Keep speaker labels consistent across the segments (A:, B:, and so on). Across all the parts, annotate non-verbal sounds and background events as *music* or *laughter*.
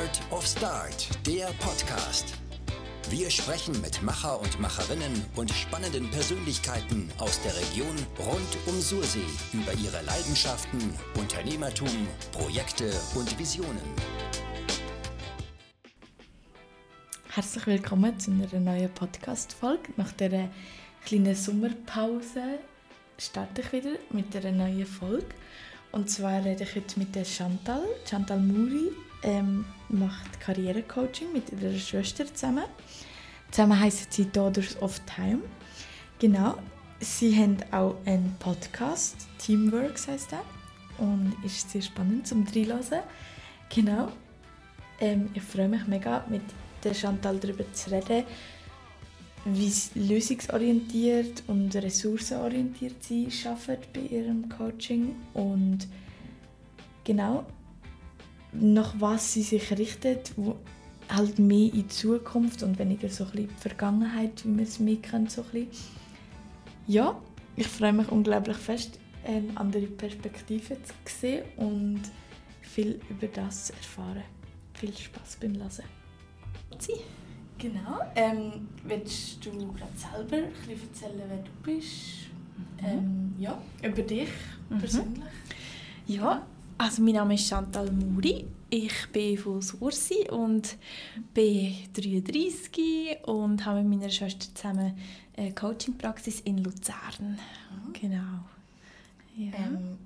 A: Art of Start, der Podcast. Wir sprechen mit Macher und Macherinnen und spannenden Persönlichkeiten aus der Region rund um Sursee über ihre Leidenschaften, Unternehmertum, Projekte und Visionen.
B: Herzlich willkommen zu einer neuen Podcast-Folge. Nach dieser kleinen Sommerpause starte ich wieder mit einer neuen Folge. Und zwar rede ich heute mit der Chantal. Chantal Muri ähm, macht Karrierecoaching mit ihrer Schwester zusammen. Zusammen heißen sie Daughters of Time. Genau. Sie haben auch einen Podcast, Teamworks heißt er. Und ist sehr spannend zum Reinhören. Genau. Ähm, ich freue mich mega, mit der Chantal darüber zu reden, wie lösungsorientiert und ressourcenorientiert sie arbeitet bei ihrem Coaching und genau nach was sie sich richtet, wo halt mehr in die Zukunft und weniger so ein bisschen die Vergangenheit, wie man es mehr kennt, so ein bisschen. Ja, ich freue mich unglaublich fest, eine andere Perspektive zu sehen und viel über das zu erfahren. Viel Spaß beim Lesen sie. Genau. Ähm, willst du gerade selber ein bisschen erzählen, wer du bist? Mhm. Ähm, ja, über dich mhm. persönlich.
C: Ja, also mein Name ist Chantal Muri. Ich bin von Sursi und bin 33 und habe mit meiner Schwester zusammen eine Coachingpraxis in Luzern. Mhm. Genau.
B: Ja. Ähm,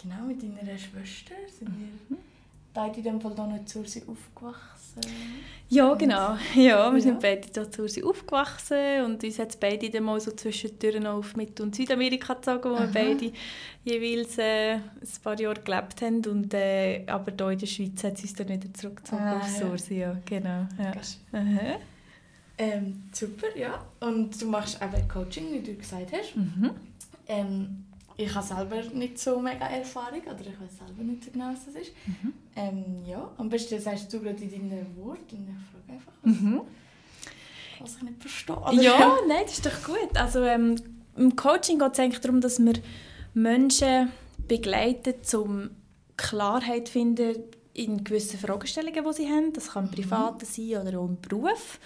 B: genau, mit deiner Schwester sind wir mhm beide in dem Fall hier nicht Zürich aufgewachsen?
C: Ja, genau. *laughs* Ja, wir ja. sind beide hier Zürich aufgewachsen und uns hat es beide dann mal so zwischendurch auf Mittel- und Südamerika gezogen, wo Aha. wir beide jeweils äh, ein paar Jahre gelebt haben. Und, äh, aber hier in der Schweiz hat es uns dann wieder zurückgezogen ah, auf Sursi. Ja. Genau. Ja.
B: Ähm, super, ja. Und du machst eben Coaching, wie du gesagt hast. Mhm. Ähm, ich habe selber nicht so mega Erfahrung oder ich weiß selber nicht so genau, was das ist. Mhm. Ähm, ja, am besten sagst du gerade in deinen Worten und ich frage einfach, was, mhm. was ich nicht verstehe.
C: Ja, *laughs* nein, das ist doch gut. Also ähm, im Coaching geht es eigentlich darum, dass wir Menschen begleiten, um Klarheit zu finden in gewissen Fragestellungen, die sie haben. Das kann mhm. privat sein oder auch im Beruf.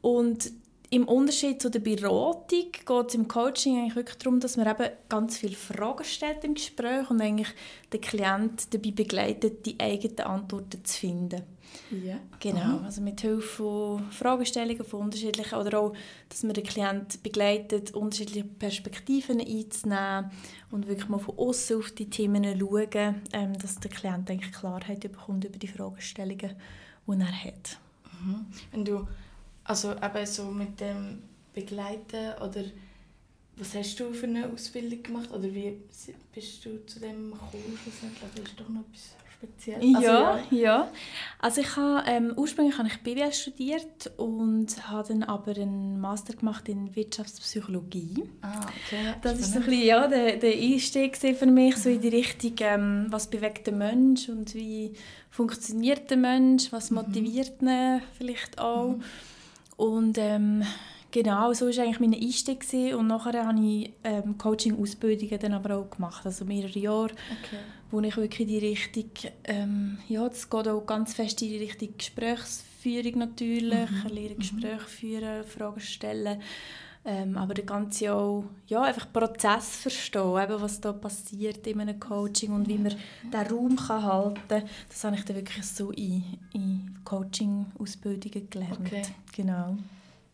C: Und im Unterschied zu der Beratung geht es im Coaching eigentlich wirklich darum, dass man eben ganz viele Fragen stellt im Gespräch und eigentlich den Klienten dabei begleitet, die eigenen Antworten zu finden. Ja. Genau, also mit Hilfe von Fragestellungen von unterschiedlichen oder auch, dass man den Klienten begleitet, unterschiedliche Perspektiven einzunehmen und wirklich mal von außen auf die Themen schauen, ähm, dass der Klient eigentlich Klarheit bekommt über die Fragestellungen, die er hat.
B: Mhm. Wenn du also eben so mit dem Begleiten oder was hast du für eine Ausbildung gemacht oder wie bist du zu dem gekommen? Das ist doch noch etwas Spezielles.
C: Also, ja, ja, ja. Also ich habe, ähm, ursprünglich habe ich BWL studiert und habe dann aber einen Master gemacht in Wirtschaftspsychologie.
B: Ah, okay.
C: Das war so ein bisschen, ja, der, der Einstieg für mich, so in die Richtung, ähm, was bewegt den Mensch und wie funktioniert der Mensch, was mhm. motiviert mhm. ihn vielleicht auch. Mhm. Und ähm, genau, so war eigentlich mein Einstieg. Gewesen. Und nachher habe ich ähm, Coaching-Ausbildungen dann aber auch gemacht, also mehrere Jahre, okay. wo ich wirklich die Richtung, ähm, ja, das geht auch ganz fest in die Richtung Gesprächsführung natürlich, mhm. lernen Gespräche mhm. führen, Fragen stellen, ähm, aber der ganze auch, ja, einfach Prozess verstehen, eben, was da passiert in einem Coaching und wie man den Raum kann halten kann, das habe ich dann wirklich so in, in Coaching-Ausbildungen gelernt. Okay. Genau.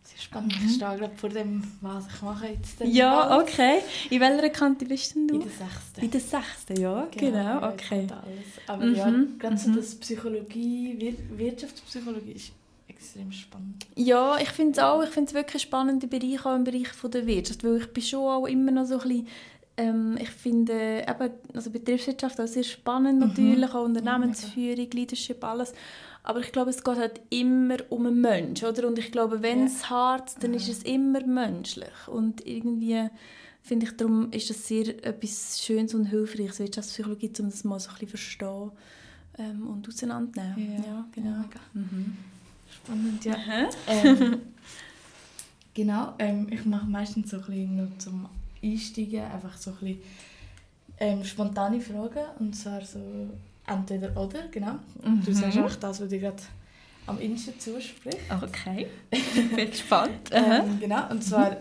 B: Sehr spannend. Mhm. Ich stehe gerade vor dem, was ich mache jetzt.
C: Ja, Mal. okay. In welcher Kante bist denn du?
B: In der sechsten.
C: In der sechsten, ja. Genau, genau okay.
B: Aber mhm. ja, gerade so mhm. das Psychologie, Wirtschaftspsychologie ist extrem spannend.
C: Ja, ich finde es auch. Ich finde es wirklich spannende Bereich, auch im Bereich von der Wirtschaft, weil ich bin schon auch immer noch so ein bisschen ähm, ich finde eben, also Betriebswirtschaft auch sehr spannend mhm. natürlich, auch Unternehmensführung, ja, Leadership, alles. Aber ich glaube, es geht halt immer um einen Menschen, oder? Und ich glaube, wenn es ja. hart dann mhm. ist es immer menschlich. Und irgendwie finde ich, darum ist das sehr etwas Schönes und Hilfreiches, Wirtschaftspsychologie, um das mal so ein bisschen verstehen ähm, und auseinandernehmen.
B: Ja, ja genau. Mhm. Spannend, ja. Ähm, *laughs* genau, ähm, ich mache meistens so ein bisschen nur zum Einsteigen einfach so ein bisschen ähm, spontane Fragen. Und zwar so entweder oder, genau.
C: Mhm.
B: Du sagst einfach das, was dir gerade am Insta zuspricht.
C: Okay, *laughs* bin gespannt.
B: Ähm, genau, und zwar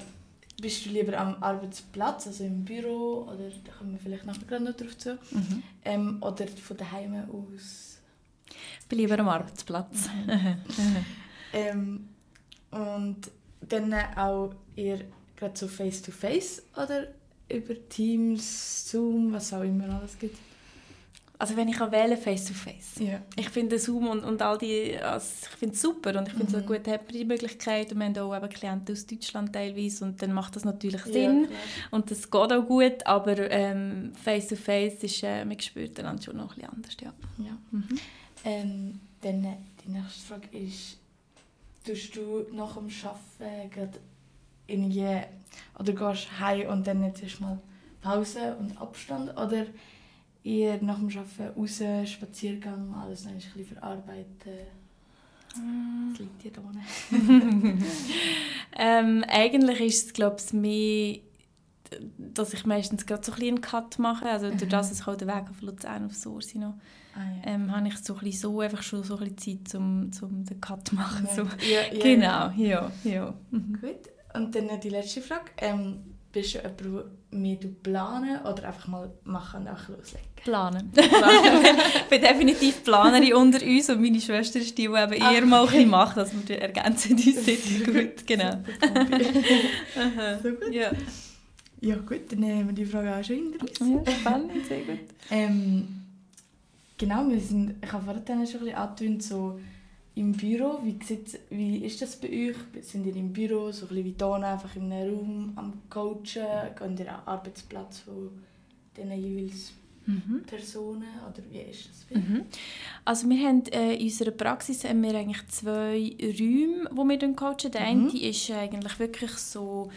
B: bist du lieber am Arbeitsplatz, also im Büro, oder da kommen wir vielleicht nachher gerade noch drauf zu,
C: Mhm.
B: ähm, oder von daheim aus.
C: Ich bin lieber am Arbeitsplatz. *laughs*
B: Ähm, und dann auch eher gerade so face-to-face oder über Teams, Zoom, was auch immer alles gibt.
C: Also wenn ich kann wählen face to face.
B: Ja.
C: Ich finde Zoom und, und all die, also ich finde es super und ich finde es
B: Mhm.
C: eine gute Hybrid-Möglichkeit und wir haben auch eben Klienten aus Deutschland teilweise und dann macht das natürlich
B: Ja,
C: Sinn
B: klar.
C: und das geht auch gut, aber ähm, face to face ist, äh, man spürt dann schon noch ein bisschen anders, ja.
B: Ja.
C: Mhm.
B: Ähm, dann äh, die nächste Frage ist, tust du nach dem Arbeiten gerade irgendwie, oder gehst du heim und dann jetzt erst mal Pause und Abstand, oder eher nach dem Arbeiten raus, Spaziergang, alles noch ein bisschen verarbeiten? Das liegt dir da *laughs* *laughs*
C: ähm, eigentlich ist es, glaube ich, mehr, dass ich meistens gerade so ein bisschen einen Cut mache, also durch
B: Mhm.
C: das, dass ich auch den Weg auf Luzern auf Sursi noch,
B: Ah, ja.
C: ähm, habe ich so, ein so einfach schon so ein bisschen Zeit, um, um den Cut zu machen. So.
B: Ja, ja.
C: Genau, ja, ja. Mhm.
B: Gut. Und dann die letzte Frage. Ähm, bist du jemand, der mehr planen oder einfach mal machen und auch loslegen? *laughs*
C: Planen. ich bin definitiv Planerin unter uns und meine Schwester ist die, die eben
B: Ah,
C: eher mal ein
B: okay.
C: bisschen macht, dass wir ergänzen uns sehr *laughs* gut. Genau. *laughs*
B: So gut.
C: Ja.
B: Ja gut, dann haben wir die Frage auch schon hinter uns.
C: ja, spannend, sehr gut. *laughs*
B: Ähm, genau, wir sind, ich habe vorhin schon ein bisschen angetönt, so im Büro, wie, sieht's- wie ist das bei euch? Sind ihr im Büro, so ein bisschen wie hier, einfach in einem Raum am Coachen? Geht ihr an Arbeitsplatz von diesen jeweils
C: Mhm.
B: Personen? Oder wie ist das bei euch?
C: Mhm. Also wir haben äh, in unserer Praxis haben wir eigentlich zwei Räume, wo wir dann coachen. Der
B: Mhm.
C: eine ist eigentlich wirklich so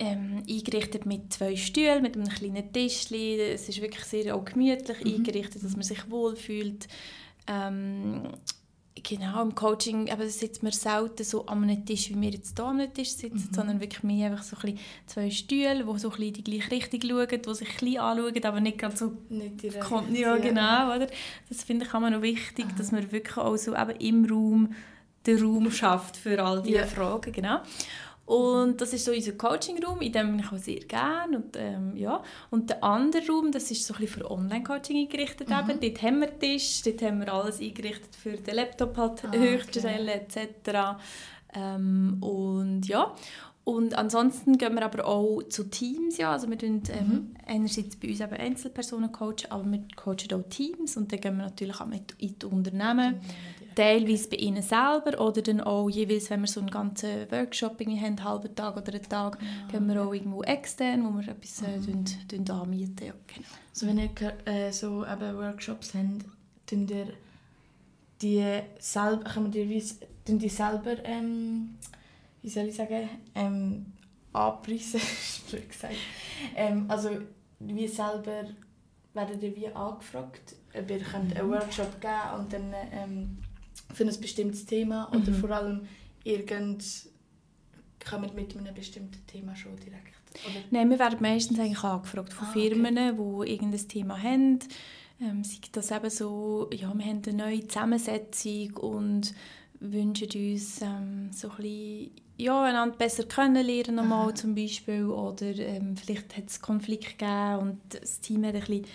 C: ähm, eingerichtet mit zwei Stühlen, mit einem kleinen Tischchen. Es ist wirklich sehr auch gemütlich
B: Mhm.
C: eingerichtet, dass man sich wohlfühlt. Ähm, genau, im Coaching eben, sitzt man selten so an einem Tisch, wie wir jetzt hier an einem Tisch sitzen,
B: Mhm.
C: sondern wirklich mehr einfach so ein zwei Stühle, die so ein in die gleiche Richtung schauen, die sich ein bisschen anschauen, aber nicht gerade so
B: Nicht direkt.
C: kommt. Ja, genau, oder? Das finde ich auch noch wichtig,
B: Aha.
C: dass man wirklich auch so eben im Raum den Raum schafft für all diese
B: Ja.
C: Fragen, genau. Und das ist so unser Coaching-Raum, in dem bin ich auch sehr gerne. Und, ähm, ja. und der andere Raum, das ist so ein bisschen für Online-Coaching eingerichtet.
B: Mhm.
C: Eben. Dort haben wir Tisch, dort haben wir alles eingerichtet für den Laptop halt
B: Ah,
C: hochzustellen etc. Ähm, und ja, und ansonsten gehen wir aber auch zu Teams, ja, also wir tun ähm,
B: Mhm.
C: einerseits bei uns eben Einzelpersonen coachen, aber wir coachen auch Teams und dann gehen wir natürlich auch mit in die Unternehmen, teilweise bei ihnen selber oder dann auch jeweils, wenn wir so einen ganzen Workshop irgendwie haben, einen halben Tag oder einen Tag, gehen wir auch irgendwo extern, wo wir etwas äh, tun, tun anmieten, ja, genau.
B: So, wenn ihr äh, so eben Workshops habt, tun ihr die selber, tun die selber, ähm, wie soll ich sagen, ähm, anpreisen, *laughs* blöd gesagt. Ähm, also, wie selber werdet ihr wie angefragt, ob ihr könnt einen Workshop geben und dann ähm, für ein bestimmtes Thema oder
C: Mhm.
B: vor allem irgend kommt mit einem bestimmten Thema schon direkt. Oder?
C: Nein, wir werden meistens eigentlich angefragt von
B: Ah, okay.
C: Firmen, die irgendein Thema haben. Ähm, sei das eben so, ja, wir haben eine neue Zusammensetzung und wünschen uns ähm, so ein bisschen, ja, einander besser kennenlernen nochmal
B: Aha.
C: zum Beispiel oder ähm, vielleicht hat es Konflikt gegeben und das Team hat ein bisschen, ein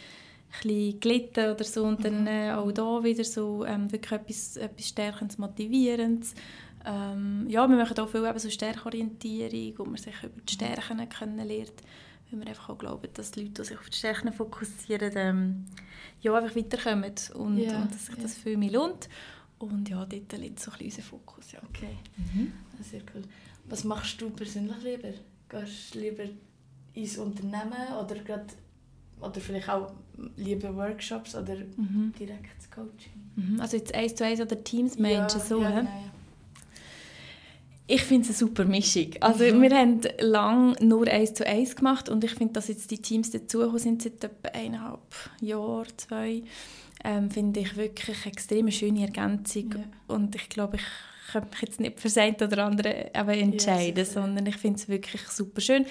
C: bisschen gelitten oder so und dann
B: Mhm.
C: äh, auch da wieder so ähm, wirklich etwas, etwas Stärkendes, Motivierendes. Ähm, ja, wir machen auch viel eben so Stärkenorientierung, wo man sich über die Stärken kennenlernt, weil wir einfach auch glauben, dass die Leute, die sich auf die Stärken fokussieren, ähm, ja, einfach weiterkommen und,
B: Ja,
C: und dass sich
B: ja.
C: das viel mehr lohnt. Und ja, dort liegt so ein bisschen unser Fokus. Ja.
B: Okay. Ah, Sehr cool. Was machst du persönlich lieber? Gehst du lieber ins Unternehmen oder, grad, oder vielleicht auch lieber Workshops oder
C: Mhm.
B: direkt das Coaching?
C: Mhm. Also jetzt eins zu eins oder Teams Menschen so,
B: ja,
C: hä?
B: genau, ja.
C: Ich finde es eine super Mischung. Also
B: Mhm.
C: wir haben lange nur eins zu eins gemacht und ich finde, dass jetzt die Teams dazugekommen sind seit etwa eineinhalb Jahren, zwei, ähm, finde ich wirklich eine extrem schöne Ergänzung.
B: Ja.
C: Und ich glaube, ich könnte mich jetzt nicht für das eine oder andere eben entscheiden,
B: sicher.
C: sondern ich finde es wirklich super schön.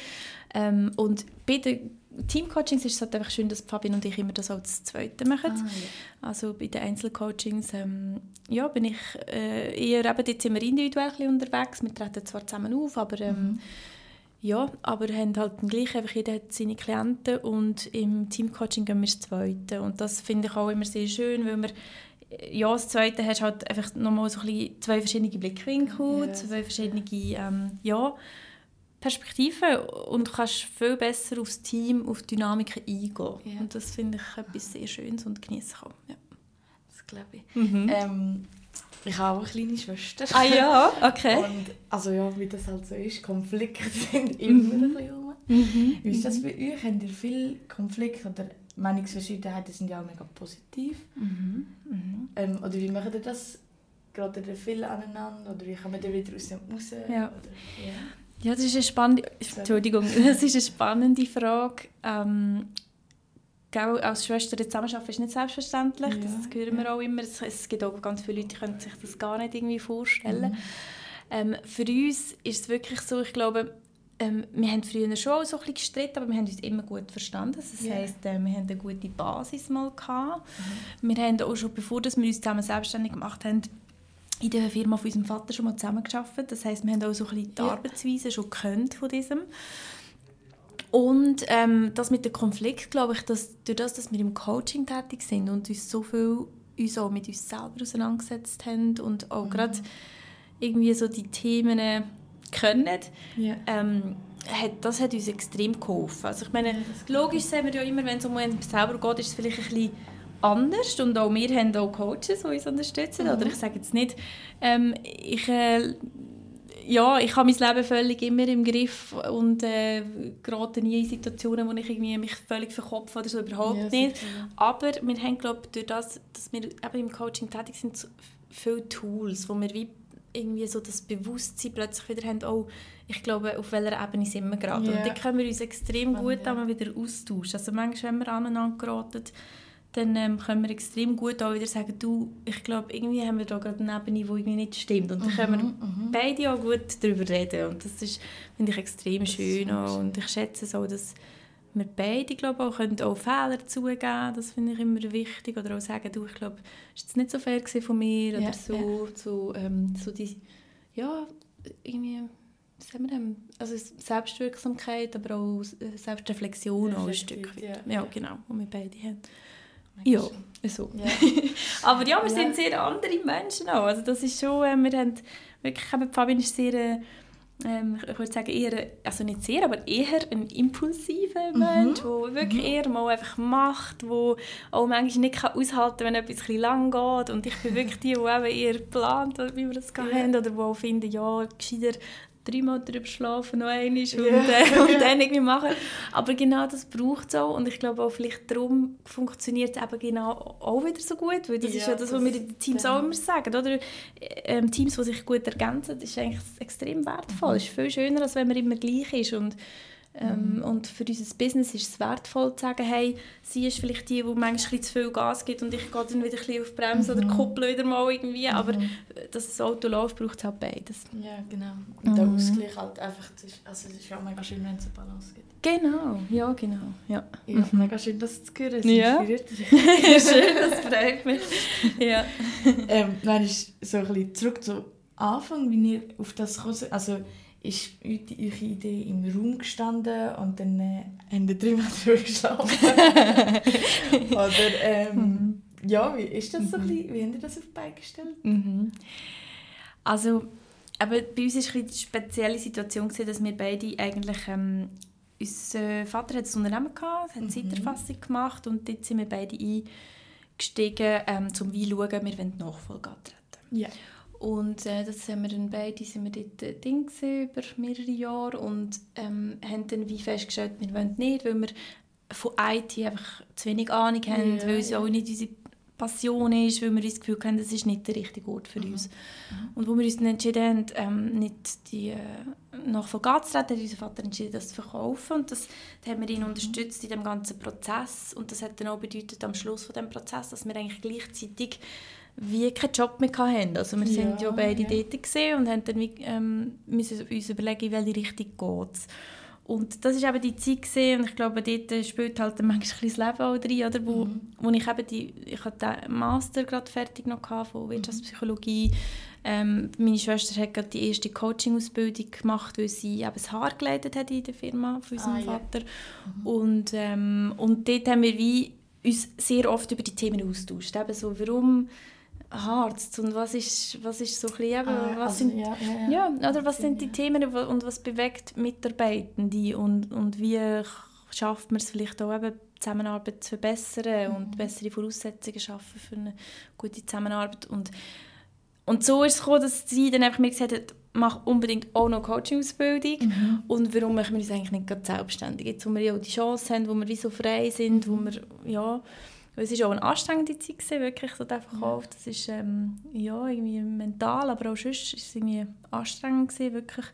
C: Ähm, und bei den Teamcoachings ist es halt einfach schön, dass Fabian und ich immer das als Zweite machen.
B: Ah, ja.
C: Also bei den Einzelcoachings ähm, ja, bin ich äh, eher, eben, jetzt sind wir individuell unterwegs, wir treten zwar zusammen auf, aber ähm, ja, aber haben halt dann gleich einfach, jeder hat seine Klienten und im Teamcoaching gehen wir das Zweite und das finde ich auch immer sehr schön, weil wir ja, das Zweite hast halt einfach nochmal so ein bisschen zwei verschiedene Blickwinkel,
B: Ja.
C: zwei verschiedene ähm, ja, Perspektiven und du kannst viel besser aufs Team, auf die Dynamiken eingehen.
B: Ja.
C: Und das finde ich etwas sehr Schönes und genieße ich auch. Ja.
B: Das glaube ich.
C: Mhm.
B: Ähm, ich habe auch eine kleine Schwester.
C: Ah ja, okay.
B: Und, also ja, wie das halt so ist, Konflikte *laughs* sind immer ein bisschen rum.
C: Mhm.
B: Wie ist das bei euch? Habt ihr viel Konflikte oder Meinungsverschiedenheiten sind ja auch mega positiv?
C: Mhm. Mhm.
B: Ähm, oder wie macht ihr das? Gerade ihr viel aneinander? Oder wie kommt ihr wieder aus dem raus?
C: Ja.
B: Oder, ja.
C: Ja, das ist eine spannende, Entschuldigung, *laughs* das ist eine spannende Frage. Ähm, gell, als Schwester zusammenarbeiten ist nicht selbstverständlich,
B: Ja,
C: das hören wir
B: ja.
C: auch immer. Es, es gibt auch ganz viele Leute, die können sich das gar nicht irgendwie vorstellen.
B: Mhm.
C: Ähm, für uns ist es wirklich so, ich glaube, ähm, wir haben früher schon auch so ein bisschen gestritten, aber wir haben uns immer gut verstanden. Das
B: Ja.
C: heisst, äh, wir haben eine gute Basis mal gehabt.
B: Mhm.
C: Wir haben auch schon, bevor dass wir uns zusammen selbstständig gemacht haben, in der Firma von unserem Vater schon mal zusammengearbeitet. Das heisst, wir haben auch so ein bisschen die
B: Ja.
C: Arbeitsweise schon gekannt von diesem. Und ähm, das mit dem Konflikt, glaube ich, dass durch das, dass wir im Coaching tätig sind und uns so viel uns auch mit uns selber auseinandergesetzt haben und auch gerade irgendwie so die Themen äh, können,
B: Ja.
C: ähm, hat, das hat uns extrem geholfen. Also ich meine, logisch sehen wir ja immer, wenn es um uns selber geht, ist es vielleicht ein bisschen anders und auch wir haben auch Coaches, die uns unterstützen.
B: Mhm.
C: Oder ich sage jetzt nicht, ähm, ich, äh, ja, ich habe mein Leben völlig immer im Griff und äh, gerate nie in Situationen, wo ich irgendwie mich völlig verkopfe oder so, überhaupt
B: Ja,
C: nicht. Aber wir haben, glaube ich, durch das, dass wir eben im Coaching tätig sind, so viele Tools, wo wir wie irgendwie so das Bewusstsein plötzlich wieder haben, oh, ich glaube, auf welcher Ebene sind wir gerade.
B: Ja.
C: Und dann können wir uns extrem
B: Spannend,
C: gut
B: ja.
C: wieder austauschen. Also manchmal, wenn wir aneinander geraten, dann ähm, können wir extrem gut auch wieder sagen, du, ich glaube, irgendwie haben wir da gerade eine Ebene, die irgendwie nicht stimmt. Und dann können wir
B: mhm.
C: Beide auch gut darüber reden. Und das ist, finde ich, extrem
B: Das ist
C: schön. auch. Und ich schätze auch, dass wir beide glaube ich, auch, können auch Fehler zugeben Das finde ich immer wichtig. Oder auch sagen, du, ich glaube, das war nicht so fair von mir.
B: Ja,
C: Oder so, so, ähm, so die, ja, irgendwie, was haben wir denn? Also Selbstwirksamkeit, aber auch äh, Selbstreflexion auch ein Stück weit.
B: ja.
C: Ja, genau, die wir beide haben. Ja, so.
B: Ja. *laughs*
C: Aber ja, wir
B: Ja.
C: sind sehr andere Menschen auch. Also das ist schon, äh, wir haben wirklich, eben, Fabian ist sehr, äh, ähm, ich würde sagen eher, also nicht sehr, aber eher ein impulsiver
B: Mhm.
C: Mensch, der wirklich eher mal einfach macht, der auch manchmal nicht kann aushalten kann, wenn etwas ein lang geht. Und ich bin wirklich die, die eben eher plant, wie wir das
B: Ja.
C: haben, oder die auch finden, ja, gescheiter dreimal drüber schlafen, noch einmal und,
B: Ja.
C: äh, *laughs* und dann irgendwie machen. Aber genau das braucht es auch und ich glaube auch vielleicht darum funktioniert es eben genau auch wieder so gut, weil das ist
B: Ja,
C: ja das, was
B: das
C: wir in den Teams auch immer sagen, oder? Ähm, Teams, die sich gut ergänzen, ist eigentlich extrem wertvoll. Es ist viel schöner, als wenn man immer gleich ist und ähm, und für unser Business ist es wertvoll zu sagen, hey, sie ist vielleicht die, die manchmal zu viel Gas gibt und ich gehe dann wieder ein bisschen auf die Bremse oder kuppel wieder mal irgendwie, aber
B: Mhm.
C: dass das Auto läuft, braucht es halt beides.
B: Ja, genau. Und der
C: Mhm.
B: Ausgleich halt einfach, also es ist ja mega schön, wenn es eine Balance gibt.
C: Genau, ja, genau. Ja,
B: Ja, mega schön, das zu hören. Es
C: Ja.
B: inspiriert *laughs* dich.
C: schön, das freut mich. Ja.
B: ähm, dann ist so ein bisschen zurück zum Anfang, wie ihr auf das seid. Also ist eure eure Idee im Raum gestanden und dann äh, habt ihr dreimal *laughs* drüber geschlafen? *laughs* Oder ähm, ja, wie ist das so ein bisschen, wie habt ihr das auf die Beine gestellt?
C: Mhm. Also, aber bei uns war es eine spezielle Situation, gewesen, dass wir beide eigentlich... Ähm, unser Vater hat ein Unternehmen gehabt, hat eine
B: Mhm.
C: Zeiterfassung gemacht und dort sind wir beide eingestiegen, ähm, um wie zu schauen, wir wollen Nachfolge antreten.
B: Ja.
C: Und äh, das haben wir dann beide sind wir dort äh, Ding gewesen, über mehrere Jahre und ähm, haben dann wie festgestellt, wir wollen nicht, weil wir von IT einfach zu wenig Ahnung haben,
B: Ja,
C: weil es
B: ja.
C: auch nicht unsere Passion ist, weil wir das Gefühl haben, das ist nicht der richtige Ort für uns. Und wo wir uns dann entschieden haben, ähm, nicht die äh, Nachfolge anzutreten, hat unser Vater entschieden, das zu verkaufen. Und das, da haben wir ihn unterstützt in dem ganzen Prozess. Und das hat dann auch bedeutet, am Schluss von dem Prozess, dass wir eigentlich gleichzeitig wie keinen Job mehr hatten. Also wir
B: Ja,
C: sind ja beide
B: ja.
C: dort und haben dann ähm, müssen uns überlegen, in welche Richtung geht Und das war eben die Zeit gewesen, und ich glaube, dort spielt halt manchmal das Leben auch drin, oder? Wo, mhm. wo ich eben die, ich hatte den Master gerade fertig noch von Wirtschaftspsychologie. Ähm, meine Schwester hat gerade die erste Coaching-Ausbildung gemacht, weil sie eben das Haar geleitet hat in der Firma von unserem ah, Vater. Ja. Mhm. Und, ähm, und dort haben wir wie uns sehr oft über die Themen austauscht. Eben so, warum Arzt und was ist, was ist so bisschen, ah, was also, sind, ja, ja, ja. ja, oder was sind die Themen und was bewegt Mitarbeitende und, und wie schafft man es vielleicht auch eben, Zusammenarbeit zu verbessern mhm. und bessere Voraussetzungen schaffen für eine gute Zusammenarbeit und und so ist es gekommen, dass sie dann einfach mir gesagt hat, mach unbedingt auch noch Coaching-Ausbildung. Mhm. Und warum machen wir uns eigentlich nicht gerade selbstständig? Jetzt, wo wir ja auch die Chance haben, wo wir wie so frei sind, wo wir, ja... Es war auch eine anstrengende Zeit, gewesen, wirklich, so der Verkauf. Das ist ähm, ja, irgendwie mental, aber auch sonst war es irgendwie anstrengend, gewesen, wirklich.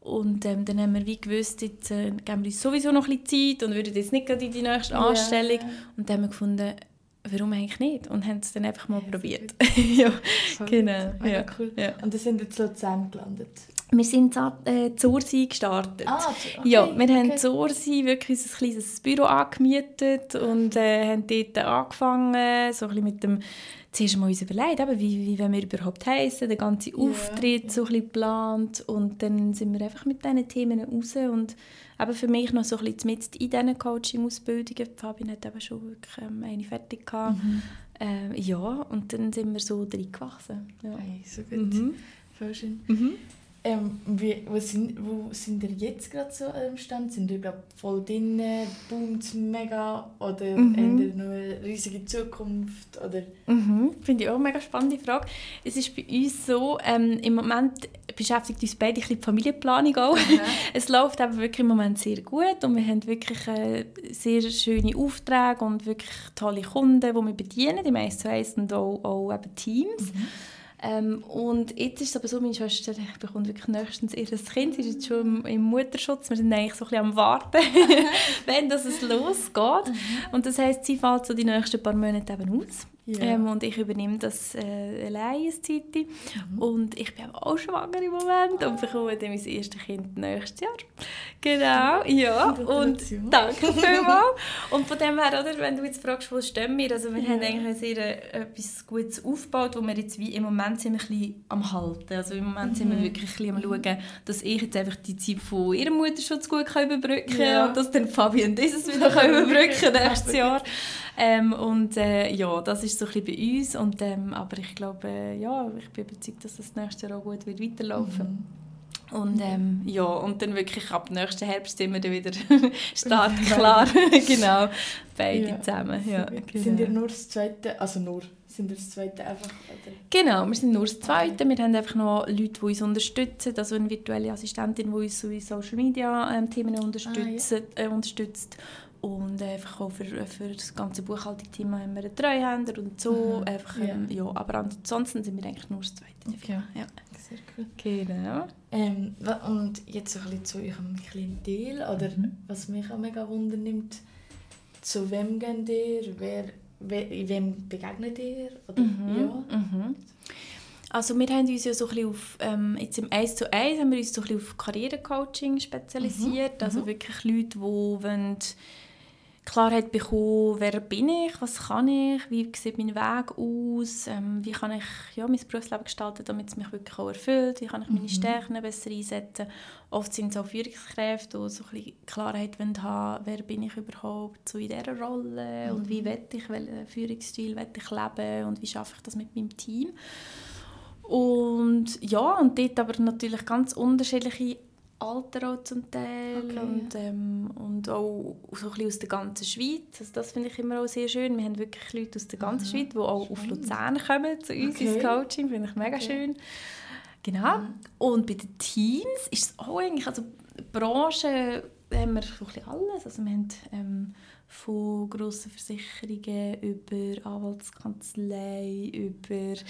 C: Und ähm, dann haben wir wie gewusst, jetzt äh, geben wir uns sowieso noch ein bisschen Zeit und würden jetzt nicht gerade in die nächste Anstellung. Yeah. Und dann haben wir gefunden, warum eigentlich nicht? Und haben es dann einfach mal ja, probiert. *laughs* ja, genau. Ja.
B: Cool. Ja. Und dann sind jetzt Luzern gelandet?
C: Wir sind äh, Zursi gestartet. Ah, okay. Ja, wir haben okay. Zursi wirklich unser kleines Büro angemietet und äh, haben dort angefangen, so ein bisschen mit dem zuerst mal uns überlegt, eben, wie, wie wir überhaupt heißen, den ganzen Auftritt yeah. so ein bisschen geplant und dann sind wir einfach mit diesen Themen raus und eben für mich noch so ein bisschen mit in diesen Coaching-Ausbildungen, Fabian hat eben schon wirklich ähm, eine fertig gehabt. Mhm. Ähm, ja, und dann sind wir so drin gewachsen. Ja.
B: Hey, so gut. Mhm. Voll schön. Mhm. Ähm, wie, wo, sind, wo sind ihr jetzt gerade so am Stand? Sind ihr glaub, voll drin, boomt mega oder mhm. habt ihr noch eine riesige Zukunft? Oder?
C: Mhm. Finde ich auch eine mega spannende Frage. Es ist bei uns so, ähm, im Moment beschäftigt uns beide ein die Familienplanung auch. Mhm. *laughs* es läuft aber wirklich im Moment sehr gut und wir haben wirklich äh, sehr schöne Aufträge und wirklich tolle Kunden, die wir bedienen, die meisten heißen auch, auch eben Teams. Mhm. Ähm, und jetzt ist es aber so, meine Schwester bekommt wirklich nächstens ihr Kind, sie ist jetzt schon im, im Mutterschutz, wir sind eigentlich so ein bisschen am Warten, *laughs* wenn das es losgeht. Mhm. Und das heisst, sie fällt so die nächsten paar Monate eben aus. Yeah. Ähm, und ich übernehme das äh, allein eine Zeit. Mhm. Und ich bin auch schwanger im Moment und bekomme dann mein erstes Kind nächstes Jahr. Genau, ja. Und danke vielmals. *laughs* und von dem her, oder, wenn du jetzt fragst, wo stehen wir, also wir yeah. haben eigentlich sehr äh, etwas Gutes aufgebaut, wo wir jetzt wie im Moment sind wir ein bisschen am halten. Also im Moment mhm. sind wir mhm. wirklich ein bisschen am schauen, dass ich jetzt einfach die Zeit von ihrem Mutterschutz gut kann überbrücken kann yeah. und dass dann Fabian dieses wieder kann überbrücken *laughs* nächstes Jahr. Ähm, und äh, ja, das ist so ein bisschen bei uns. Und, ähm, aber ich glaube, äh, ja, ich bin überzeugt, dass das nächste Jahr auch gut wird weiterlaufen mhm. Und, ähm, ja, und dann wirklich ab nächsten Herbst sind wir dann wieder *laughs* startklar. *laughs* genau, beide ja. zusammen. Ja,
B: genau. Sind ihr nur das Zweite, also nur, sind ihr das Zweite einfach? Oder?
C: Genau, wir sind nur das Zweite. Okay. Wir haben einfach noch Leute, die uns unterstützen, also eine virtuelle Assistentin, die uns in Social Media ähm, Themen unterstützt, ah, ja. äh, unterstützt und einfach auch für, für das ganze Buchhaltungsteam haben wir einen Treuhänder und so. Mhm. Einfach, ähm, ja. aber ansonsten sind wir eigentlich nur das Zweite.
B: Okay. Ja. Sehr cool.
C: Genau.
B: Ähm, und jetzt so ein bisschen zu eurem Klientel, oder mhm. was mich auch mega wundernimmt, zu wem geht ihr, wer, wer, wem begegnet ihr? Oder,
C: mhm. Ja. Mhm. Also wir haben uns ja so ein bisschen auf, ähm, jetzt im 1 zu 1 haben wir uns so ein bisschen auf Karrierecoaching spezialisiert, mhm. also mhm. wirklich Leute, die wollen, Klarheit bekommen, wer bin ich, was kann ich, wie sieht mein Weg aus, ähm, wie kann ich ja, mein Berufsleben gestalten, damit es mich wirklich auch erfüllt, wie kann ich meine mhm. Stärken besser einsetzen. Oft sind es auch Führungskräfte, die so ein bisschen Klarheit haben wer bin ich überhaupt so in dieser Rolle mhm. und wie will ich, welchen Führungsstil will ich leben und wie schaffe ich das mit meinem Team. Und ja, und dort aber natürlich ganz unterschiedliche Alter auch zum Teil okay. und, ähm, und auch so ein aus der ganzen Schweiz. Also das finde ich immer auch sehr schön. Wir haben wirklich Leute aus der ganzen mhm. Schweiz, die auch schön. auf Luzern kommen zu uns okay. ins Coaching. Finde ich mega okay. schön. Genau. Mhm. Und bei den Teams ist es auch eigentlich, also Branche haben wir so ein bisschen alles. Also wir haben ähm, von grossen Versicherungen über Anwaltskanzlei, über mhm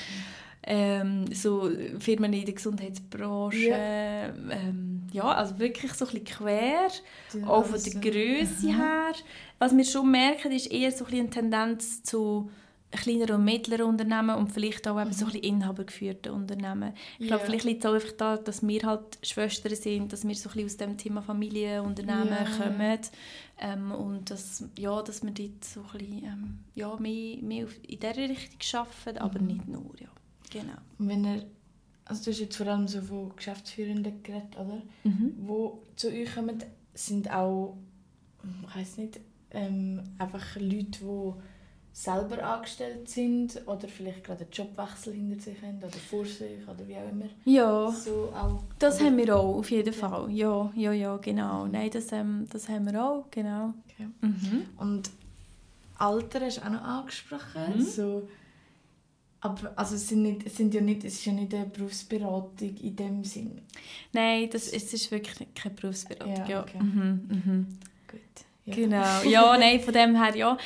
C: ähm, so Firmen in der Gesundheitsbranche. Ja, ähm, ja also wirklich so ein bisschen quer, ja, auch von der Größe mhm. her. Was wir schon merken, ist eher so ein eine Tendenz zu kleineren und mittleren Unternehmen und vielleicht auch eben so ein bisschen inhabergeführte Unternehmen. Ich glaube, vielleicht liegt es auch einfach da, dass wir halt Schwestern sind, dass wir so ein bisschen aus dem Thema Familienunternehmen
B: Ja.
C: kommen ähm, und dass, ja, dass wir dort so ein bisschen ähm, ja, mehr, mehr in dieser Richtung arbeiten, aber
B: Mhm.
C: nicht nur, ja. Genau.
B: Und wenn ihr, also du hast jetzt vor allem so von Geschäftsführenden geredet, oder?
C: Mhm.
B: Wo zu euch kommen, sind auch, ich weiß nicht, ähm, einfach Leute, die selber angestellt sind oder vielleicht gerade einen Jobwechsel hinter sich haben oder vor sich oder wie auch immer.
C: Ja.
B: So auch.
C: Das
B: oder-
C: haben wir auch, auf jeden Fall. Ja, ja, ja, genau. Nein, das, ähm, das haben wir auch, genau.
B: Okay.
C: Mhm.
B: Und Alter hast du auch noch angesprochen.
C: Mhm.
B: So, aber also es, sind nicht, es, sind ja nicht, es ist ja nicht eine Berufsberatung in dem Sinn.
C: Nein, das, es ist wirklich keine Berufsberatung.
B: Ja,
C: Ja,
B: okay.
C: Mhm, mhm.
B: Gut. Ja.
C: Genau. Ja, nein, von dem her ja.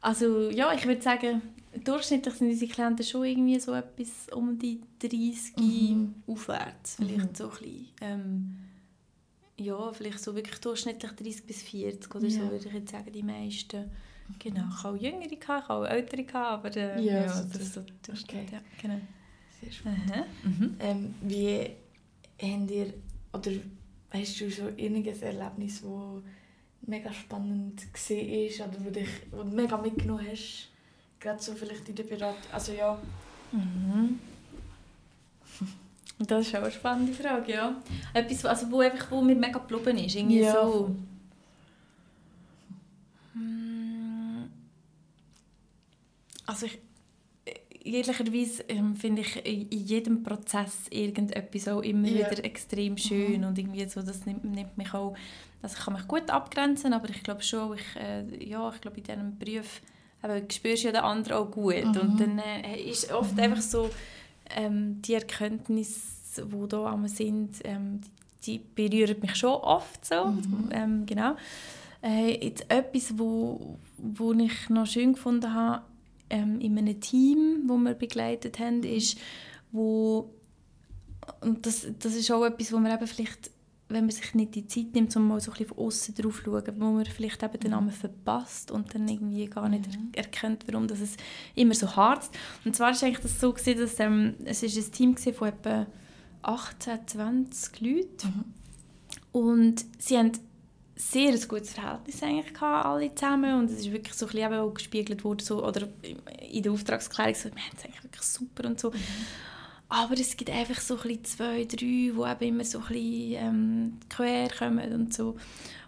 C: Also ja, ich würde sagen, durchschnittlich sind unsere Klienten schon irgendwie so etwas um die 30
B: Mhm.
C: aufwärts. Vielleicht
B: Mhm.
C: so ein bisschen, ähm, ja, vielleicht so wirklich durchschnittlich 30 bis 40 oder so,
B: Ja.
C: würde ich jetzt sagen, die meisten. Genau, ich habe auch Jüngere, ich habe auch Ältere, aber äh,
B: Ja,
C: ja,
B: so
C: das ist so
B: Okay.
C: Durchschnitt, ja, genau.
B: Sehr spannend.
C: Mhm.
B: Ähm, wie habt ihr, oder hast du schon irgendein Erlebnis, das mega spannend war oder wo, dich, wo du mega mitgenommen hast? Gerade so vielleicht in der Beratung. Also ja.
C: Mhm. *laughs* Das ist auch eine spannende Frage, ja. Etwas, also wo, einfach, wo mir mega geblieben ist, irgendwie
B: Ja.
C: so... Mm. Also ich... Ehrlicherweise ähm, finde ich in jedem Prozess irgendetwas auch immer
B: Ja.
C: wieder extrem schön
B: Mhm.
C: und irgendwie so, das nimmt, nimmt mich auch... Also ich kann mich gut abgrenzen, aber ich glaube schon, ich, äh, ja, ich glaube in diesem Beruf spürst du ja den anderen auch gut
B: Mhm.
C: und dann äh, ist oft einfach so ähm, die Erkenntnisse, die da am sind, ähm, die berühren mich schon oft so,
B: Mhm.
C: ähm, genau. Äh, jetzt etwas, wo, wo ich noch schön gefunden habe, ähm, in einem Team, wo wir begleitet haben, ist, wo und das, das ist auch etwas, wo man eben vielleicht, wenn man sich nicht die Zeit nimmt, um mal so ein bisschen von außen drauf zu schauen, wo man vielleicht eben den Namen verpasst und dann irgendwie gar nicht
B: Mhm.
C: er erkennt, warum das es immer so hart Und zwar war eigentlich das so, gewesen, dass ähm, es ist ein Team gewesen von etwa 18, 20 Leuten
B: Mhm.
C: und sie haben sehr ein gutes Verhältnis eigentlich gehabt, alle zusammen und es ist wirklich so ein bisschen auch gespiegelt worden, so, oder in der Auftragsklärung so, wir haben es eigentlich wirklich super und so. Aber es gibt einfach so ein bisschen zwei, drei, die eben immer so ein bisschen ähm, quer kommen und so.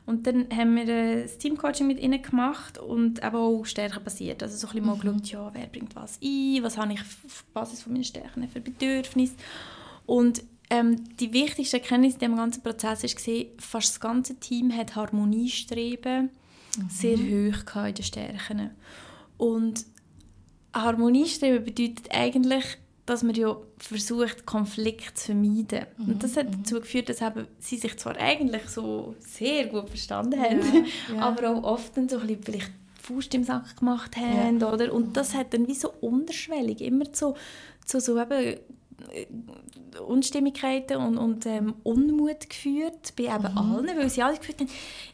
C: Und dann haben wir äh, das Teamcoaching mit ihnen gemacht und eben auch stärkenbasiert. Also so ein bisschen mal
B: Mhm.
C: geschaut, ja, wer bringt was ein, was habe ich auf Basis von meinen Stärken für Bedürfnisse. Und ähm, die wichtigste Erkenntnis in diesem ganzen Prozess war, fast das ganze Team hat Harmoniestreben sehr hoch in den Stärken. Und Harmoniestreben bedeutet eigentlich, dass man ja versucht, Konflikt zu vermeiden. Und das hat dazu geführt, dass eben sie sich zwar eigentlich so sehr gut verstanden haben,
B: Ja, ja.
C: aber auch oft dann so ein bisschen vielleicht Faust im Sack gemacht haben. Oder? Und das hat dann wie so unterschwellig immer zu, zu so eben Unstimmigkeiten und, und ähm, Unmut geführt bei eben
B: Mhm.
C: allen, weil sie alle gefühlt haben,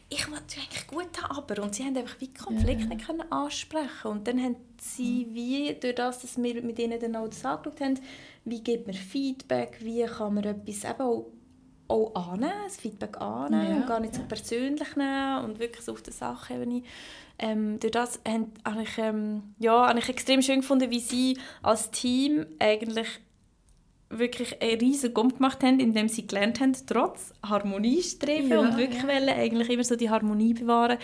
C: ich wollte eigentlich gut haben, aber und sie haben einfach wie Konflikte
B: Ja.
C: nicht können ansprechen und dann haben sie wie durch das, dass wir mit ihnen dann auch das angeschaut haben, wie gibt man Feedback, wie kann man etwas eben auch, auch annehmen, das Feedback annehmen
B: Ja,
C: und gar nicht so persönlich nehmen und wirklich so auf der Sachebene. Ähm, durch das habe ich, ähm, ja, habe ich extrem schön gefunden, wie sie als Team eigentlich wirklich einen riesen Gump gemacht haben, indem sie gelernt haben, trotz Harmoniestreben
B: Ja,
C: und wirklich
B: ja.
C: wollen, eigentlich immer so die Harmonie bewahren,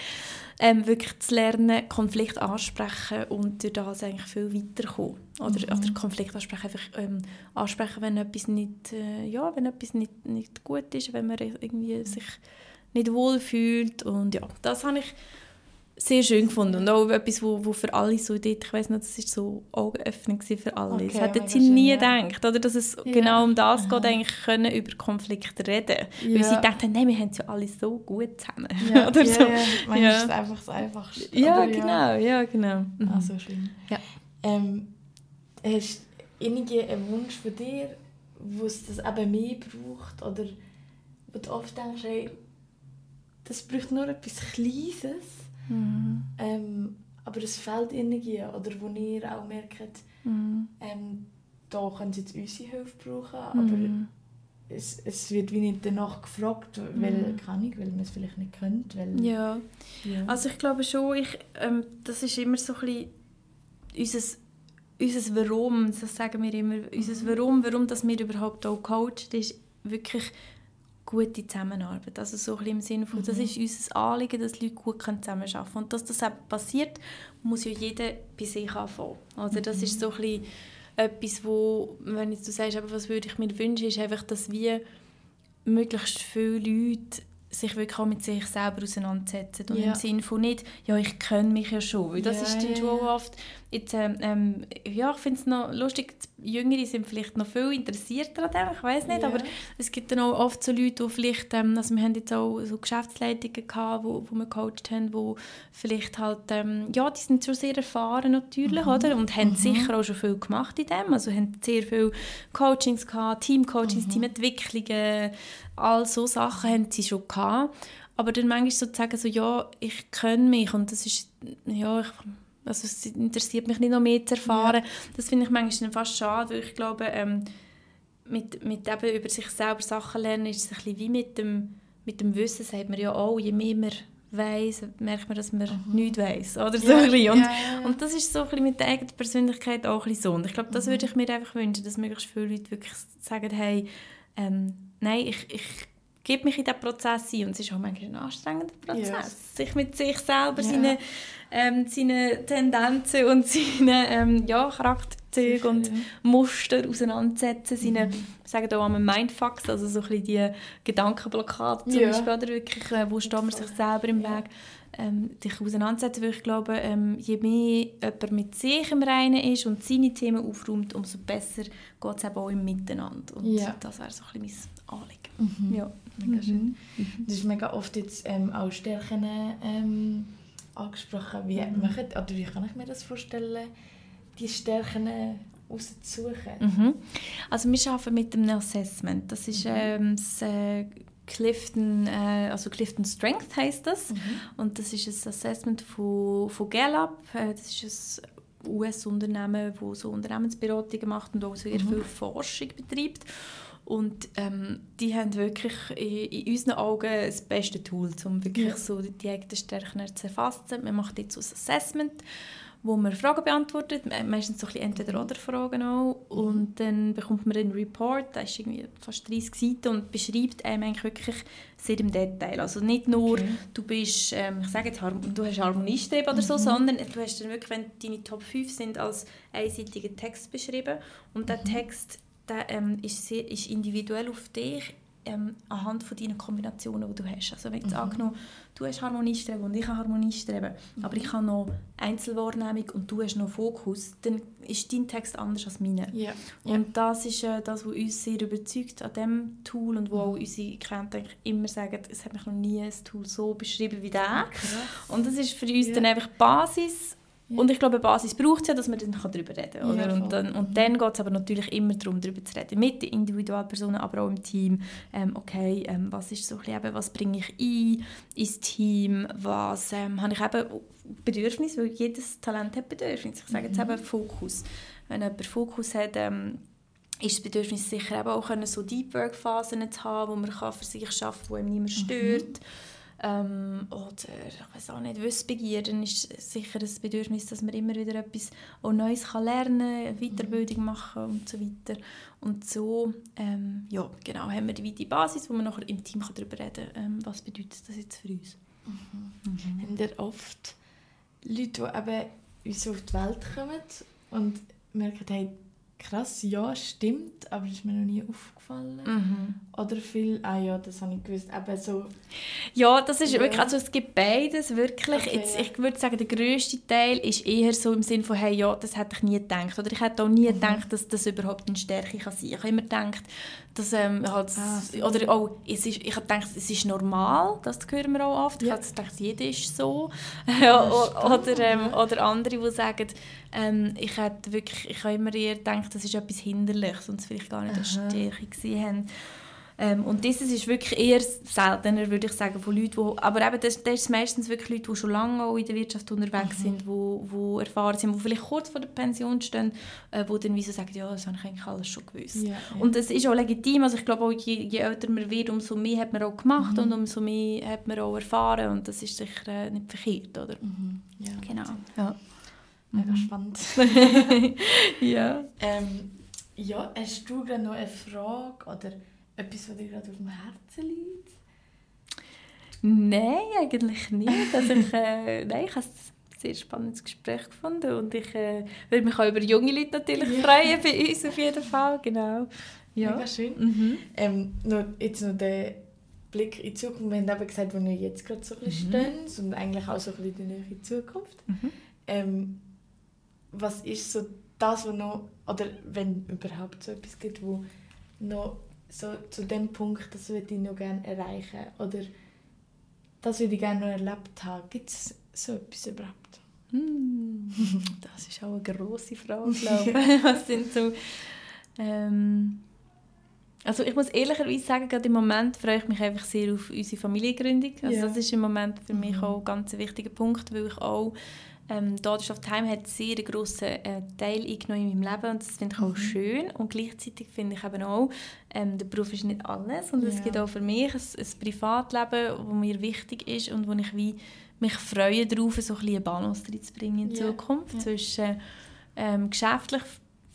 C: ähm, wirklich zu lernen, Konflikt ansprechen und durch das eigentlich viel weiterkommen. Oder,
B: Mhm.
C: oder Konflikt ansprechen, einfach ähm, ansprechen, wenn etwas nicht, äh, ja, wenn etwas nicht, nicht gut ist, wenn man irgendwie sich nicht wohl fühlt und ja, das habe ich sehr schön gefunden und auch etwas, wo, wo für alle so dort, ich weiß nicht, das ist so Augenöffnung für alle.
B: Okay,
C: das hätten sie
B: schön,
C: nie
B: ja.
C: gedacht, oder, dass es
B: Ja.
C: genau um das
B: Aha.
C: geht, eigentlich können über Konflikte reden. Weil
B: Ja.
C: sie dachten, nein, wir haben es ja alle so gut zusammen.
B: Ja, *laughs*
C: oder so.
B: ja. Manchmal ist es einfach das Einfachste.
C: Ja, genau, ja, genau. Mhm.
B: Ah, so schön.
C: Ja.
B: Ähm, hast du irgendeinen Wunsch von dir, wo es das eben mehr braucht? Oder wo du oft denkst, hey, das braucht nur etwas Kleines,
C: Mhm.
B: ähm, aber es fehlt Energie. Oder wo ihr auch merkt,
C: Mhm.
B: ähm, da können sie jetzt unsere Hilfe brauchen,
C: Mhm.
B: aber es, es wird wie nicht danach gefragt, weil,
C: Mhm.
B: keine Ahnung, weil man es vielleicht nicht könnte. Weil,
C: Ja.
B: ja.
C: Also ich glaube schon, ich, ähm, das ist immer so ein bisschen unser, unser Warum, das sagen wir immer, unser Warum, warum dass wir überhaupt auch coachen, ist wirklich gute Zusammenarbeit. Also so ein im Sinne von, das ist unser Anliegen, dass Leute gut zusammenarbeiten können. Und dass das eben passiert, muss ja jeder bei sich anfangen. Also das ist so ein bisschen etwas, wo, wenn jetzt du sagst, aber was würde ich mir wünschen, ist einfach, dass wir möglichst viele Leute sich wirklich auch mit sich selber auseinandersetzen und
B: Ja.
C: im Sinne von nicht, ja, ich kenne mich ja schon, weil das
B: Ja,
C: ist dann schon
B: ja.
C: oft, jetzt, ähm, ähm, ja, ich finde es noch lustig, die Jüngere sind vielleicht noch viel interessierter an dem, ich weiß nicht,
B: Ja.
C: aber es gibt dann auch oft so Leute, die vielleicht, ähm, also wir haben jetzt auch so Geschäftsleitungen gehabt, wo, wo wir gecoacht haben, wo vielleicht halt, ähm, ja, die sind schon sehr erfahren natürlich,
B: Mhm.
C: oder, und haben sicher auch schon viel gemacht in dem, also haben sehr viel Coachings gehabt, Teamcoachings,
B: Mhm.
C: Teamentwicklungen, all so Sachen haben sie schon gehabt, aber dann manchmal so zu sagen, so, ja, ich kenne mich und das ist, ja, ich, also es interessiert mich nicht noch mehr zu erfahren, das finde ich manchmal fast schade, weil ich glaube, ähm, mit, mit eben über sich selber Sachen lernen ist es ein bisschen wie mit dem, mit dem Wissen, sagt man ja auch, je mehr man weiss, merkt man, dass man nichts weiss, oder so ein bisschen. Und,
B: Mhm. ja, ja.
C: und das ist so ein bisschen mit der eigenen Persönlichkeit auch ein bisschen so. Und ich glaube, das
B: Mhm.
C: würde ich mir einfach wünschen, dass möglichst viele Leute wirklich sagen, hey, ähm, nein, ich, ich gebe mich in diesen Prozess ein. Und es ist auch manchmal ein anstrengender Prozess,
B: Ja.
C: sich mit sich selber,
B: Ja.
C: seine, ähm, seine Tendenzen und seine ähm, ja, Charakterzüge und
B: Ja. Mhm.
C: Muster auseinandersetzen, seine, wir sagen auch einmal Mindfucks, also so ein bisschen die Gedankenblockaden zum
B: Ja.
C: Beispiel, oder wirklich, äh, wo steht man sich selber im. Weg, ähm, dich auseinandersetzen, weil ich glaube, ähm, je mehr jemand mit sich im Reinen ist und seine Themen aufräumt, umso besser geht es eben auch im Miteinander. Und
B: Ja.
C: das wäre so ein bisschen mein Anliegen.
B: Mhm.
C: Ja.
B: Mega schön. Das ist mega oft jetzt ähm, auch Stärken ähm, angesprochen. Wie,
C: Mhm.
B: machen, oder wie kann ich mir das vorstellen, die Stärken rauszusuchen?
C: Mhm. Also wir arbeiten mit einem Assessment. Das ist ähm, das äh, Clifton, äh, also Clifton Strength heißt das. Und das ist ein Assessment von, von Gallup. Äh, das ist ein US-Unternehmen, das so Unternehmensberatungen macht und auch sehr viel Forschung betreibt. Und ähm, die haben wirklich in, in unseren Augen das beste Tool, um wirklich
B: Ja.
C: so die, eigenen Stärken zu erfassen. Man macht jetzt so ein Assessment, wo man Fragen beantwortet, me- meistens so ein bisschen Entweder-Oder-Fragen auch. Und dann bekommt man einen Report, der ist irgendwie fast 30 Seiten und beschreibt einem eigentlich wirklich sehr im Detail. Also nicht nur,
B: Okay.
C: du bist, ähm, ich sage jetzt, du hast Harmoniestreben oder so, sondern du hast dann wirklich, wenn deine Top 5 sind, als einseitiger Text beschrieben. Und der Text der, ähm, ist, sehr, ist individuell auf dich ähm, anhand von deinen Kombinationen, die du hast. Also wenn jetzt angenommen, du hast Harmoniestreben und ich habe Harmoniestreben, aber ich habe noch Einzelwahrnehmung und du hast noch Fokus, dann ist dein Text anders als meine.
B: Ja.
C: Und das ist äh, das, was uns sehr überzeugt an diesem Tool und wo auch unsere Klienten immer sagen, es hat mich noch nie ein Tool so beschrieben wie der. Und das ist für uns
B: Ja.
C: dann einfach die Basis.
B: Ja.
C: Und ich glaube, eine Basis braucht es ja, dass man dann darüber reden kann.
B: Ja,
C: Oder?
B: voll.
C: und dann, und dann geht es aber natürlich immer darum, darüber zu reden. Mit den Individualpersonen, aber auch im Team. Ähm, okay, ähm, was ist so ein bisschen, eben, was bringe ich ein ins Team? Was ähm, habe ich eben Bedürfnis? Weil jedes Talent hat Bedürfnis. Ich sage jetzt eben Fokus. Wenn jemand Fokus hat, ähm, ist das Bedürfnis sicher eben auch so Deep Work Phasen zu haben, wo man kann für sich arbeiten kann, wo ihm niemand stört. Ähm, oder ich weiß auch nicht, Wissbegieren ist sicher ein Bedürfnis, dass man immer wieder etwas auch Neues kann lernen kann, Weiterbildung machen und so weiter. Und so ähm, ja, genau, haben wir die, Basis, wo man nachher im Team kann darüber reden kann, ähm, was bedeutet das jetzt für uns.
B: Haben ihr oft Leute, die eben uns auf die Welt kommen und merken, hey, krass, ja, stimmt, aber das ist mir noch nie aufgefallen.
C: Mhm.
B: Oder viel, ah ja, das habe ich gewusst, eben so,
C: Ja, das ist
B: Ja.
C: wirklich, also es gibt beides, wirklich.
B: Okay,
C: Jetzt,
B: ja.
C: Ich würde sagen, der grösste Teil ist eher so im Sinne von, hey, ja, das hätte ich nie gedacht. Oder ich hätte auch
B: Mhm.
C: nie gedacht, dass das überhaupt eine Stärke kann sein. Ich habe immer gedacht, dass ähm, halt,
B: Ah,
C: oder auch, es ist, ich habe gedacht, es ist normal, das hören wir auch oft. Ich
B: Ja.
C: habe gedacht, jeder ist so. *laughs* oder, ähm, oder andere, die sagen, ähm, ich hätte wirklich, ich habe immer eher gedacht, das ist etwas Hinderliches und es vielleicht gar nicht eine
B: Aha.
C: Stärke gesehen haben. Ähm, und dieses ist wirklich eher seltener, würde ich sagen, von Leuten, die, aber eben, das, das ist meistens wirklich Leute, die schon lange auch in der Wirtschaft unterwegs mhm. sind, die wo, erfahren sind, die vielleicht kurz vor der Pension stehen, äh, die dann wie so sagen, ja, das habe ich eigentlich alles schon gewusst. Ja, ja. Und das ist auch legitim, also ich glaube auch, je, je, älter man wird, umso mehr hat man auch gemacht mhm. und umso mehr hat man auch erfahren und das ist sicher äh, nicht verkehrt, oder? Mhm.
B: Ja, genau. Ja. Mega mhm. spannend. *laughs* *laughs*
C: ja.
B: Ähm, ja, hast du noch eine Frage oder etwas, was dir gerade auf dem Herzen liegt?
C: Nein, eigentlich nicht. Also ich, äh, *laughs* nein, ich habe ein sehr spannendes Gespräch gefunden und ich äh, würde mich auch über junge Leute natürlich ja. freuen, bei uns auf jeden Fall, genau.
B: Ja. Mega schön. Mhm. Ähm, noch, jetzt noch der Blick in die Zukunft. Wir haben eben gesagt, wo wir jetzt gerade so ein bisschen mhm. stehen und eigentlich auch so ein bisschen in die Zukunft. Mhm. Ähm, was ist so das, was noch, oder wenn überhaupt so etwas gibt, wo noch so zu dem Punkt, das würde ich noch gerne erreichen oder das würde ich gerne noch erlebt haben. Gibt es so etwas überhaupt?
C: Hm, das ist auch eine grosse Frage, glaube *laughs* ich. Was sind so... Ähm, also ich muss ehrlicherweise sagen, gerade im Moment freue ich mich einfach sehr auf unsere Familiengründung. Also ja. das ist im Moment für mich mhm. auch ein ganz wichtiger Punkt, weil ich auch ähm, of Time hat sehr einen grossen äh, Teil eingenommen in meinem Leben und das finde ich auch mhm. schön und gleichzeitig finde ich eben auch, ähm, der Beruf ist nicht alles und ja. es gibt auch für mich ein, ein Privatleben, das mir wichtig ist und wo ich wie mich freue darauf, so ein bisschen eine Balance reinzubringen in ja. Zukunft ja. zwischen ähm, geschäftlich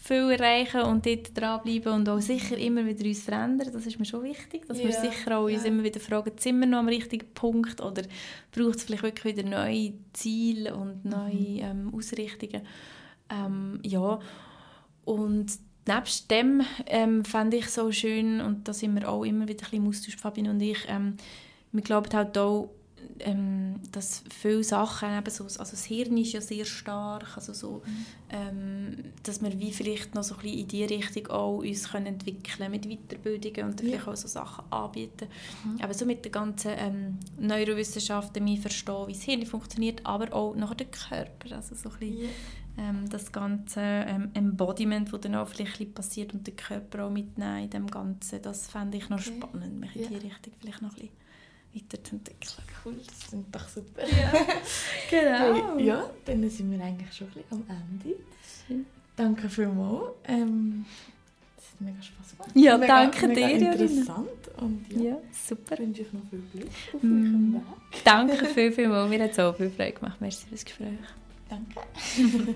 C: viel erreichen und dort dranbleiben und auch sicher immer wieder uns verändern. Das ist mir schon wichtig, dass ja. wir sicher auch uns immer wieder fragen, sind wir noch am richtigen Punkt oder braucht es vielleicht wirklich wieder neue Ziele und neue mhm. ähm, Ausrichtungen. Ähm, ja, und nebst dem ähm, fände ich so schön, und da sind wir auch immer wieder ein bisschen im Austausch, Fabian und ich, ähm, wir glauben halt auch, ähm, dass viele Sachen, eben so, also das Hirn ist ja sehr stark, also so, mhm. ähm, dass wir wie vielleicht noch so ein bisschen in diese Richtung auch uns können entwickeln mit Weiterbildungen und ja. vielleicht auch so Sachen anbieten. Mhm. Aber so mit der ganzen ähm, Neurowissenschaften, wir verstehen, wie das Hirn funktioniert, aber auch nachher der Körper, also so ein bisschen, ja. ähm, das ganze ähm, Embodiment, das dann auch vielleicht passiert und den Körper auch mitnehmen in dem Ganzen, das fände ich noch spannend, mich in ja. diese Richtung vielleicht noch ein bisschen weiterzuentwickeln.
B: Cool, das klingt doch super.
C: Ja, *laughs* genau.
B: Hey, ja, dann sind wir eigentlich schon ein bisschen am Ende. Danke vielmals. Ähm, das hat mega Spaß gemacht.
C: Ja, mega, danke
B: mega
C: dir.
B: interessant. Und ja,
C: ja super.
B: wünsche ich noch viel Glück
C: auf mm. Weg. Danke viel, viel *laughs* mal. Mir hat es auch viel Freude gemacht. Merci für das Gespräch.
B: Danke. *laughs*